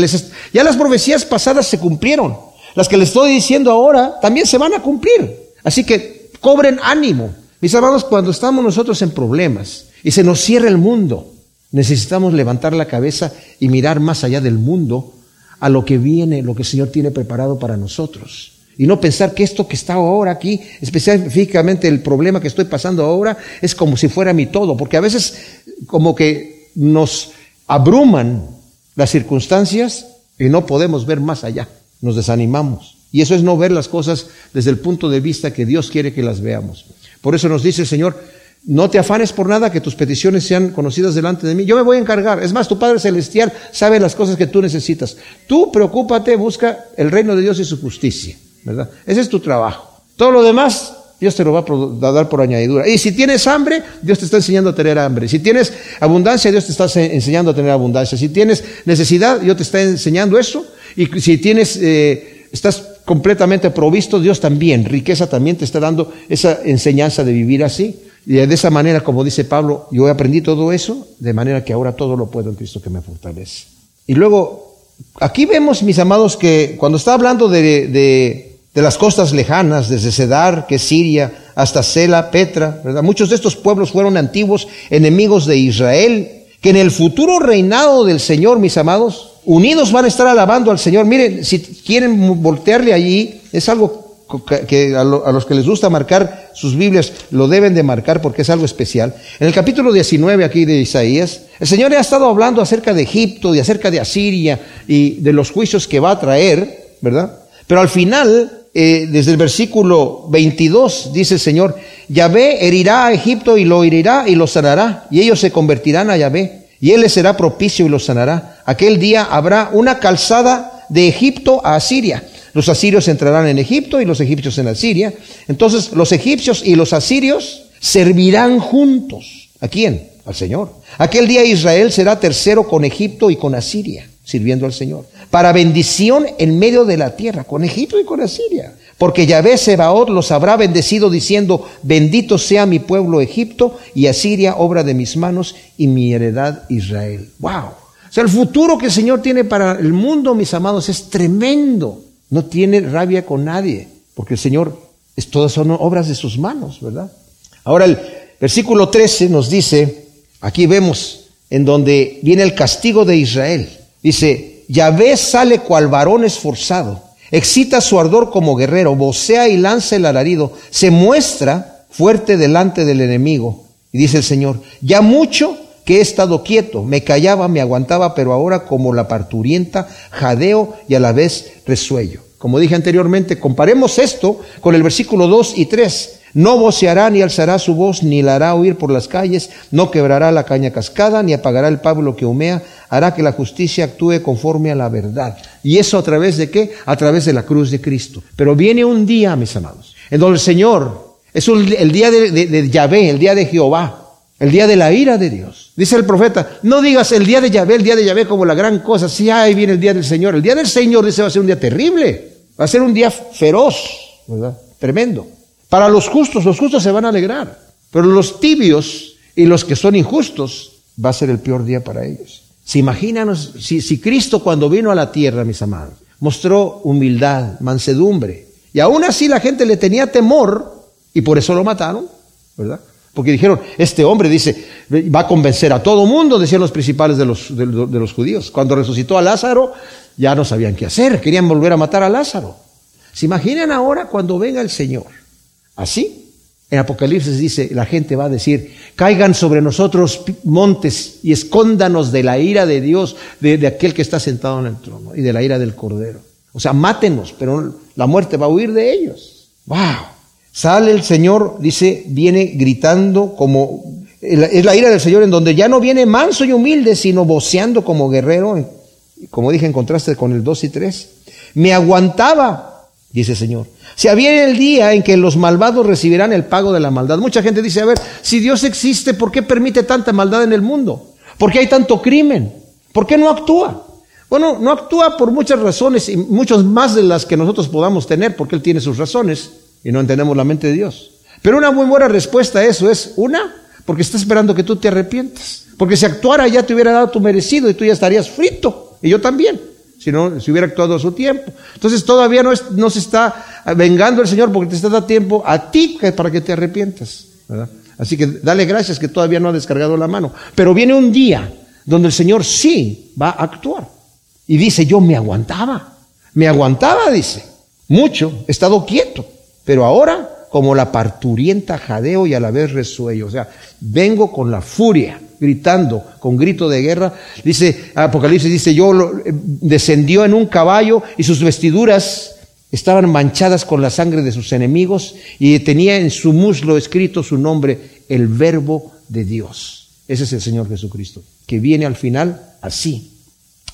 ya las profecías pasadas se cumplieron. Las que les estoy diciendo ahora también se van a cumplir. Así que cobren ánimo. Mis amados, cuando estamos nosotros en problemas y se nos cierra el mundo, Necesitamos levantar la cabeza y mirar más allá del mundo a lo que viene, lo que el Señor tiene preparado para nosotros. Y no pensar que esto que está ahora aquí, específicamente el problema que estoy pasando ahora, es como si fuera mi todo, porque a veces como que nos abruman las circunstancias y no podemos ver más allá, nos desanimamos. Y eso es no ver las cosas desde el punto de vista que Dios quiere que las veamos. Por eso nos dice el Señor, no te afanes por nada, que tus peticiones sean conocidas delante de mí. Yo me voy a encargar. Es más, tu Padre Celestial sabe las cosas que tú necesitas. Tú preocúpate, busca el reino de Dios y su justicia. ¿Verdad? Ese es tu trabajo. Todo lo demás, Dios te lo va a dar por añadidura. Y si tienes hambre, Dios te está enseñando a tener hambre. Si tienes abundancia, Dios te está enseñando a tener abundancia. Si tienes necesidad, Dios te está enseñando eso. Y si tienes, eh, estás completamente provisto, Dios también, riqueza también te está dando esa enseñanza de vivir así. Y de esa manera, como dice Pablo, yo aprendí todo eso, de manera que ahora todo lo puedo en Cristo que me fortalece. Y luego, aquí vemos, mis amados, que cuando está hablando de, de, las costas lejanas, desde Cedar, que es Siria, hasta Sela, Petra, ¿verdad? Muchos de estos pueblos fueron antiguos enemigos de Israel, que en el futuro reinado del Señor, mis amados, unidos van a estar alabando al Señor. Miren, si quieren voltearle allí, es algo que a, los que les gusta marcar sus Biblias lo deben de marcar porque es algo especial. En el capítulo 19 aquí de Isaías, el Señor ha estado hablando acerca de Egipto y acerca de Asiria y de los juicios que va a traer, ¿verdad? Pero al final, eh, desde el versículo 22, dice el Señor, Yahvé herirá a Egipto y lo herirá y lo sanará, y ellos se convertirán a Yahvé, y él les será propicio y lo sanará. Aquel día habrá una calzada de Egipto a Asiria los asirios entrarán en Egipto y los egipcios en Asiria. Entonces los egipcios y los asirios servirán juntos. ¿A quién? Al Señor. Aquel día Israel será tercero con Egipto y con Asiria, sirviendo al Señor. Para bendición en medio de la tierra, con Egipto y con Asiria. Porque Yahvé Sebaot los habrá bendecido diciendo, bendito sea mi pueblo Egipto y Asiria, obra de mis manos, y mi heredad Israel. ¡Wow! O sea, el futuro que el Señor tiene para el mundo, mis amados, es tremendo. No tiene rabia con nadie, porque el Señor, es, todas son obras de sus manos, ¿verdad? Ahora el versículo 13 nos dice, aquí vemos en donde viene el castigo de Israel. Dice, Yahvé sale cual varón esforzado, excita su ardor como guerrero, vocea y lanza el alarido, se muestra fuerte delante del enemigo. Y dice el Señor, ya mucho que he estado quieto, me callaba, me aguantaba, pero ahora como la parturienta, jadeo y a la vez resuello. Como dije anteriormente, comparemos esto con el versículo 2 y 3. No voceará ni alzará su voz, ni la hará oír por las calles, no quebrará la caña cascada, ni apagará el pablo que humea, hará que la justicia actúe conforme a la verdad. ¿Y eso a través de qué? A través de la cruz de Cristo. Pero viene un día, mis amados, en donde el Señor, es el día de Yahvé, el día de Jehová, El día de la ira de Dios. Dice el profeta, no digas el día de Yahvé, el día de Yahvé como la gran cosa. Sí, ahí viene el día del Señor. El día del Señor dice va a ser un día terrible. Va a ser un día feroz, ¿verdad? Tremendo. Para los justos, los justos se van a alegrar. Pero los tibios y los que son injustos, va a ser el peor día para ellos. Si imagínanos, si, si Cristo cuando vino a la tierra, mis amados, mostró humildad, mansedumbre, y aún así la gente le tenía temor, y por eso lo mataron, ¿verdad? Porque dijeron, este hombre dice, va a convencer a todo mundo, decían los principales de los, de, los judíos. Cuando resucitó a Lázaro, ya no sabían qué hacer, querían volver a matar a Lázaro. ¿Se imaginan ahora cuando venga el Señor? Así, en Apocalipsis dice, la gente va a decir, caigan sobre nosotros montes y escóndanos de la ira de Dios, de, de, aquel que está sentado en el trono y de la ira del Cordero. O sea, mátenos, pero la muerte va a huir de ellos. ¡Wow! Sale el Señor, dice, viene gritando como... Es la ira del Señor en donde ya no viene manso y humilde, sino voceando como guerrero, como dije en contraste con el 2 y 3. Me aguantaba, dice el Señor. Si había el día en que los malvados recibirán el pago de la maldad. Mucha gente dice, a ver, si Dios existe, ¿por qué permite tanta maldad en el mundo? ¿Por qué hay tanto crimen? ¿Por qué no actúa? Bueno, no actúa por muchas razones y muchas más de las que nosotros podamos tener, porque Él tiene sus razones y no entendemos la mente de Dios. Pero una muy buena respuesta a eso es, una, porque está esperando que tú te arrepientas. Porque si actuara ya te hubiera dado tu merecido y tú ya estarías frito. Y yo también, si no, si hubiera actuado a su tiempo. Entonces todavía no, se está vengando el Señor porque te está dando tiempo a ti para que te arrepientas. Así que dale gracias que todavía no ha descargado la mano. Pero viene un día donde el Señor sí va a actuar. Y dice, yo me aguantaba. Me aguantaba, dice. Mucho. He estado quieto. Pero ahora, como la parturienta jadeo y a la vez resuello. O sea, vengo con la furia, gritando, con grito de guerra. Dice, Apocalipsis dice, yo lo, eh, descendió en un caballo y sus vestiduras estaban manchadas con la sangre de sus enemigos y tenía en su muslo escrito su nombre, el verbo de Dios. Ese es el Señor Jesucristo, que viene al final así.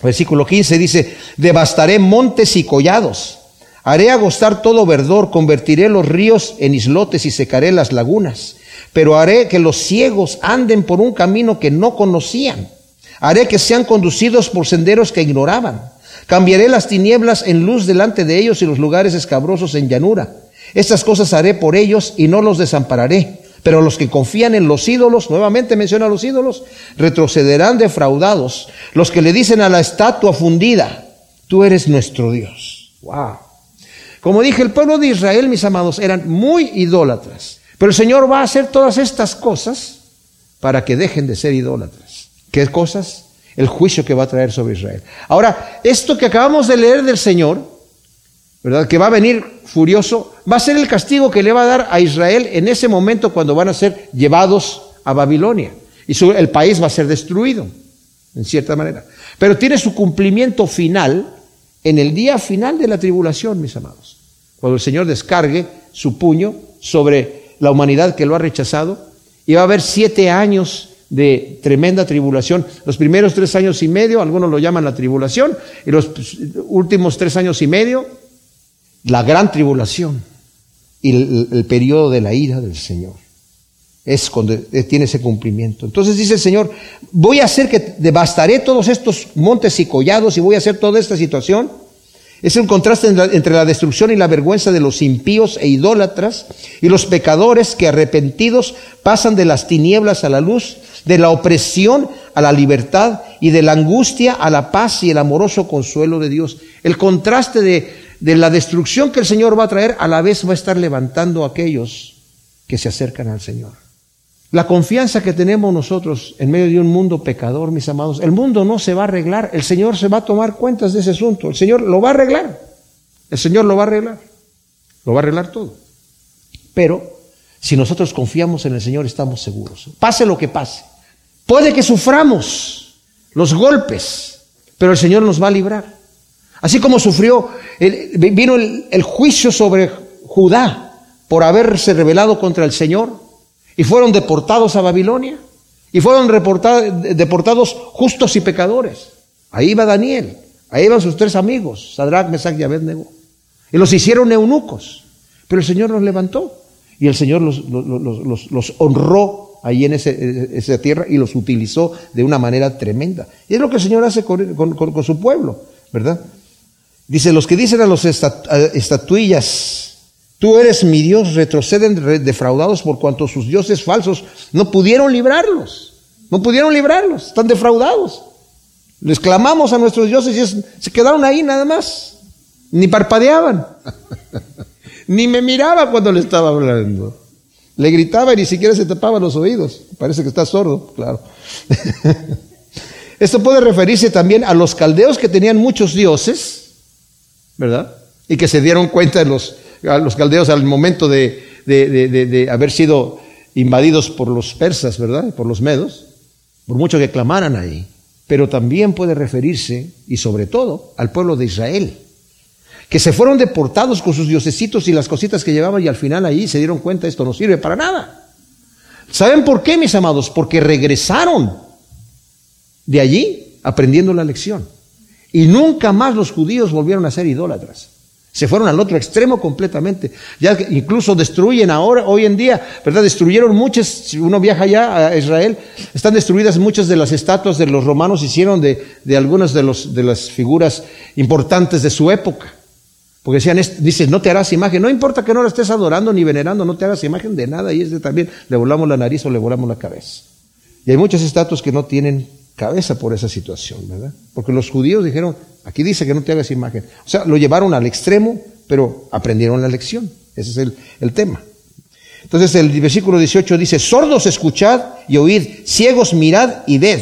Versículo 15 dice, devastaré montes y collados Haré agostar todo verdor, convertiré los ríos en islotes y secaré las lagunas. Pero haré que los ciegos anden por un camino que no conocían. Haré que sean conducidos por senderos que ignoraban. Cambiaré las tinieblas en luz delante de ellos y los lugares escabrosos en llanura. Estas cosas haré por ellos y no los desampararé. Pero los que confían en los ídolos, nuevamente menciona los ídolos, retrocederán defraudados. Los que le dicen a la estatua fundida, tú eres nuestro Dios. Wow. Como dije, el pueblo de Israel, mis amados, eran muy idólatras. Pero el Señor va a hacer todas estas cosas para que dejen de ser idólatras. ¿Qué cosas? El juicio que va a traer sobre Israel. Ahora, esto que acabamos de leer del Señor, ¿verdad? Que va a venir furioso, va a ser el castigo que le va a dar a Israel en ese momento cuando van a ser llevados a Babilonia. Y el país va a ser destruido, en cierta manera. Pero tiene su cumplimiento final en el día final de la tribulación, mis amados, cuando el Señor descargue su puño sobre la humanidad que lo ha rechazado, y va a haber siete años de tremenda tribulación. Los primeros tres años y medio, algunos lo llaman la tribulación, y los últimos tres años y medio, la gran tribulación y el, el periodo de la ira del Señor. Es cuando tiene ese cumplimiento. Entonces dice el Señor, voy a hacer que devastaré todos estos montes y collados y voy a hacer toda esta situación. Es un contraste entre la destrucción y la vergüenza de los impíos e idólatras y los pecadores que arrepentidos pasan de las tinieblas a la luz, de la opresión a la libertad y de la angustia a la paz y el amoroso consuelo de Dios. El contraste de, de la destrucción que el Señor va a traer a la vez va a estar levantando a aquellos que se acercan al Señor. La confianza que tenemos nosotros en medio de un mundo pecador, mis amados, el mundo no se va a arreglar, el Señor se va a tomar cuentas de ese asunto, el Señor lo va a arreglar, el Señor lo va a arreglar, lo va a arreglar todo. Pero si nosotros confiamos en el Señor estamos seguros, pase lo que pase. Puede que suframos los golpes, pero el Señor nos va a librar. Así como sufrió, vino el, el juicio sobre Judá por haberse rebelado contra el Señor, y fueron deportados a Babilonia. Y fueron deportados justos y pecadores. Ahí va Daniel. Ahí van sus tres amigos, Sadrach, Mesach y Abednego. Y los hicieron eunucos. Pero el Señor los levantó. Y el Señor los, los honró ahí en esa tierra y los utilizó de una manera tremenda. Y es lo que el Señor hace con, su pueblo, ¿verdad? Dice, los que dicen a los estatuillas, tú eres mi Dios, retroceden defraudados por cuanto sus dioses falsos no pudieron librarlos, no pudieron librarlos, están defraudados. Les clamamos a nuestros dioses y se quedaron ahí nada más, ni parpadeaban, ni me miraba cuando le estaba hablando. Le gritaba y ni siquiera se tapaba los oídos. Parece que está sordo, claro. Esto puede referirse también a los caldeos que tenían muchos dioses, ¿verdad? Y que se dieron cuenta los, a los caldeos al momento de, de, haber sido invadidos por los persas, ¿verdad? Por los medos, por mucho que clamaran ahí. Pero también puede referirse, y sobre todo, al pueblo de Israel que se fueron deportados con sus diosecitos y las cositas que llevaban y al final ahí se dieron cuenta, esto no sirve para nada. ¿Saben por qué, mis amados? Porque regresaron de allí aprendiendo la lección. Y nunca más los judíos volvieron a ser idólatras. Se fueron al otro extremo completamente. Ya incluso destruyen ahora, hoy en día, ¿verdad? Destruyeron muchas, si uno viaja allá a Israel, están destruidas muchas de las estatuas de los romanos, hicieron de, de algunas de, los, de las figuras importantes de su época. Porque decían, dice, no te harás imagen, no importa que no la estés adorando ni venerando, no te hagas imagen de nada, y este también le volamos la nariz o le volamos la cabeza. Y hay muchas estatuas que no tienen cabeza por esa situación, ¿verdad? Porque los judíos dijeron, aquí dice que no te hagas imagen. O sea, lo llevaron al extremo, pero aprendieron la lección. Ese es el, el tema. Entonces el versículo 18 dice, sordos escuchad y oíd, ciegos mirad y ved.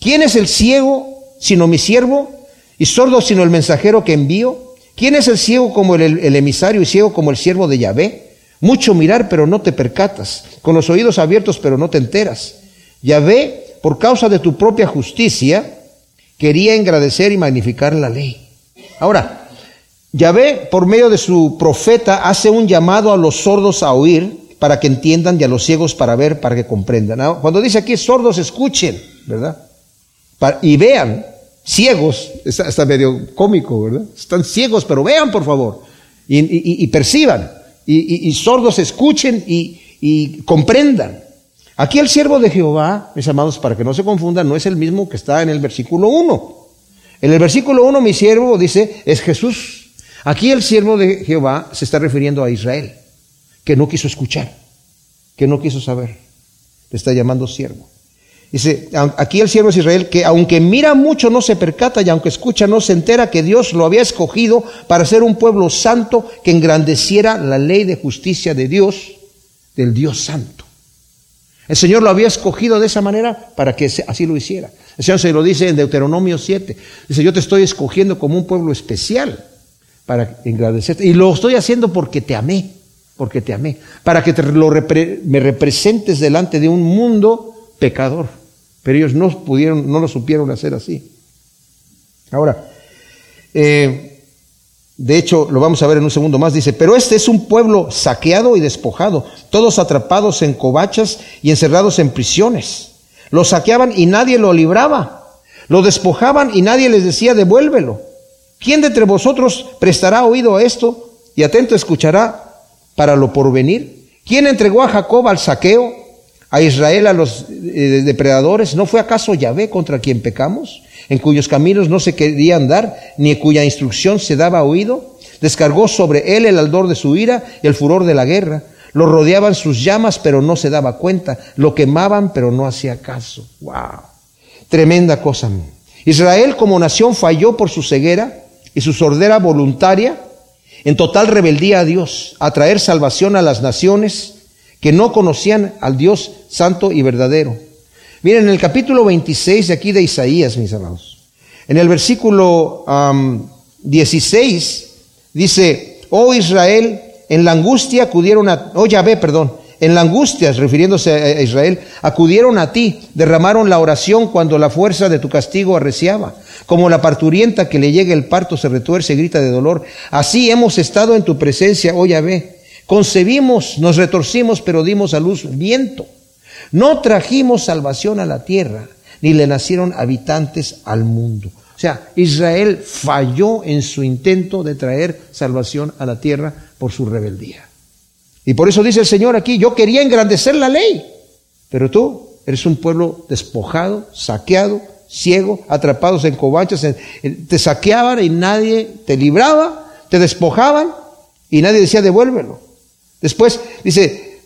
¿Quién es el ciego sino mi siervo? Y sordo sino el mensajero que envío? ¿Quién es el ciego como el, emisario y ciego como el siervo de Yahvé? Mucho mirar, pero no te percatas, con los oídos abiertos, pero no te enteras. Yahvé, por causa de tu propia justicia, quería engrandecer y magnificar la ley. Ahora, Yahvé, por medio de su profeta, hace un llamado a los sordos a oír para que entiendan y a los ciegos para ver, para que comprendan. Cuando dice aquí sordos, escuchen, ¿verdad? y vean, ciegos, está, medio cómico, ¿verdad? Están ciegos, pero vean por favor, y, perciban, y, sordos escuchen y, comprendan. Aquí el siervo de Jehová, mis amados, para que no se confundan, no es el mismo que está en el versículo 1. En el versículo 1 mi siervo dice, es Jesús. Aquí el siervo de Jehová se está refiriendo a Israel, que no quiso escuchar, que no quiso saber. Le está llamando siervo. Dice, aquí el siervo es Israel, que aunque mira mucho no se percata y aunque escucha no se entera que Dios lo había escogido para ser un pueblo santo que engrandeciera la ley de justicia de Dios, del Dios santo. El Señor lo había escogido de esa manera para que así lo hiciera. El Señor se lo dice en Deuteronomio 7. Dice, yo te estoy escogiendo como un pueblo especial para engrandecerte. Y lo estoy haciendo porque te amé, porque te amé. Para que te lo me representes delante de un mundo pecador. Pero ellos no pudieron, no lo supieron hacer así. Ahora, eh, de hecho, lo vamos a ver en un segundo más, dice, pero este es un pueblo saqueado y despojado, todos atrapados en covachas y encerrados en prisiones. Lo saqueaban y nadie lo libraba. Lo despojaban y nadie les decía, devuélvelo. ¿Quién de entre vosotros prestará oído a esto y atento escuchará para lo porvenir? ¿Quién entregó a Jacob al saqueo a Israel a los eh, depredadores? ¿No fue acaso Yahvé contra quien pecamos? En cuyos caminos no se quería andar, ni cuya instrucción se daba oído. Descargó sobre él el aldor de su ira y el furor de la guerra. Lo rodeaban sus llamas, pero no se daba cuenta. Lo quemaban, pero no hacía caso. ¡Wow! Tremenda cosa. Israel como nación falló por su ceguera y su sordera voluntaria en total rebeldía a Dios, a traer salvación a las naciones que no conocían al Dios santo y verdadero. Miren, en el capítulo 26 de aquí de Isaías, mis amados, en el versículo 16 dice, oh Israel, en la angustia acudieron a, oh Yahvé, perdón, en la angustia, refiriéndose a Israel, acudieron a ti, derramaron la oración cuando la fuerza de tu castigo arreciaba. Como la parturienta que le llega el parto se retuerce y grita de dolor. Así hemos estado en tu presencia, oh Yahvé. Concebimos, nos retorcimos, pero dimos a luz viento. No trajimos salvación a la tierra, ni le nacieron habitantes al mundo. O sea, Israel falló en su intento de traer salvación a la tierra por su rebeldía. Y por eso dice el Señor aquí, yo quería engrandecer la ley, Pero tú eres un pueblo despojado, saqueado, ciego, atrapados en covachas, te saqueaban y nadie te libraba, te despojaban y nadie decía devuélvelo. Después dice,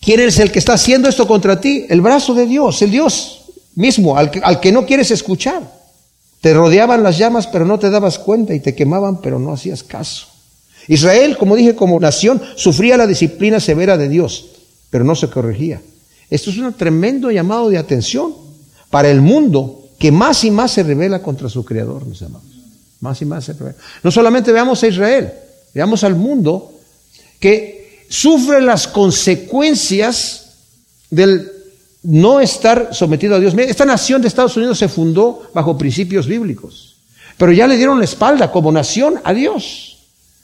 ¿quién es el que está haciendo esto contra ti? El brazo de Dios, el Dios mismo, al que, al que no quieres escuchar. Te rodeaban las llamas, pero no te dabas cuenta y te quemaban, pero no hacías caso. Israel, como dije, como nación, sufría la disciplina severa de Dios, pero no se corregía. Esto es un tremendo llamado de atención para el mundo que más y más se revela contra su creador, mis amados. Más y más se revela. No solamente veamos a Israel, veamos al mundo que sufre las consecuencias del no estar sometido a Dios. Esta nación de Estados Unidos se fundó bajo principios bíblicos, pero ya le dieron la espalda como nación a Dios.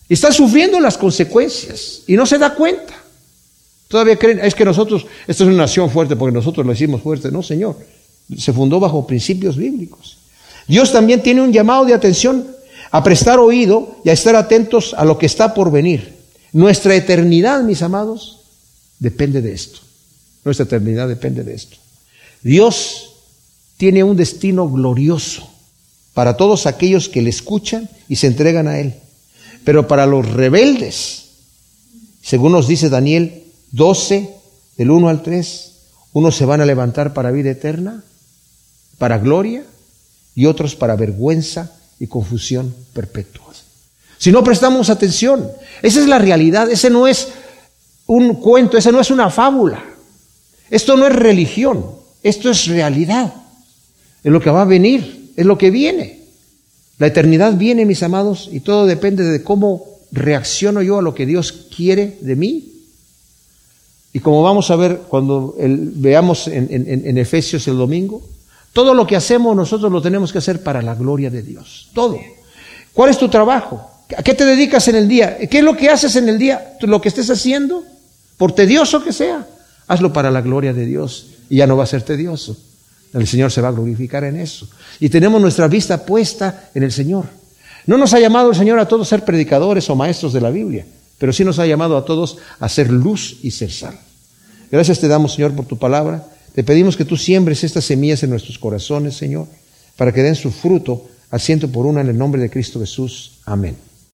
Y está sufriendo las consecuencias y no se da cuenta. Todavía creen, es que nosotros, esta es una nación fuerte porque nosotros lo hicimos fuerte. No, Señor, se fundó bajo principios bíblicos. Dios también tiene un llamado de atención a prestar oído y a estar atentos a lo que está por venir. Nuestra eternidad, mis amados, depende de esto. Nuestra eternidad depende de esto. Dios tiene un destino glorioso para todos aquellos que le escuchan y se entregan a Él. Pero para los rebeldes, según nos dice Daniel 12, del 1 al 3, unos se van a levantar para vida eterna, para gloria, y otros para vergüenza y confusión perpetuas. Si no prestamos atención, esa es la realidad, ese no es un cuento, esa no es una fábula. Esto no es religión, esto es realidad. Es lo que va a venir, es lo que viene. La eternidad viene, mis amados, y todo depende de cómo reacciono yo a lo que Dios quiere de mí. Y como vamos a ver cuando veamos en, en Efesios el domingo, todo lo que hacemos nosotros lo tenemos que hacer para la gloria de Dios. Todo. ¿Cuál es tu trabajo? ¿A qué te dedicas en el día? ¿Qué es lo que haces en el día? Lo que estés haciendo, por tedioso que sea, hazlo para la gloria de Dios y ya no va a ser tedioso. El Señor se va a glorificar en eso. Y tenemos nuestra vista puesta en el Señor. No nos ha llamado el Señor a todos ser predicadores o maestros de la Biblia, pero sí nos ha llamado a todos a ser luz y ser sal. Gracias te damos, Señor, por tu palabra. Te pedimos que tú siembres estas semillas en nuestros corazones, Señor, para que den su fruto al ciento por una en el nombre de Cristo Jesús. Amén.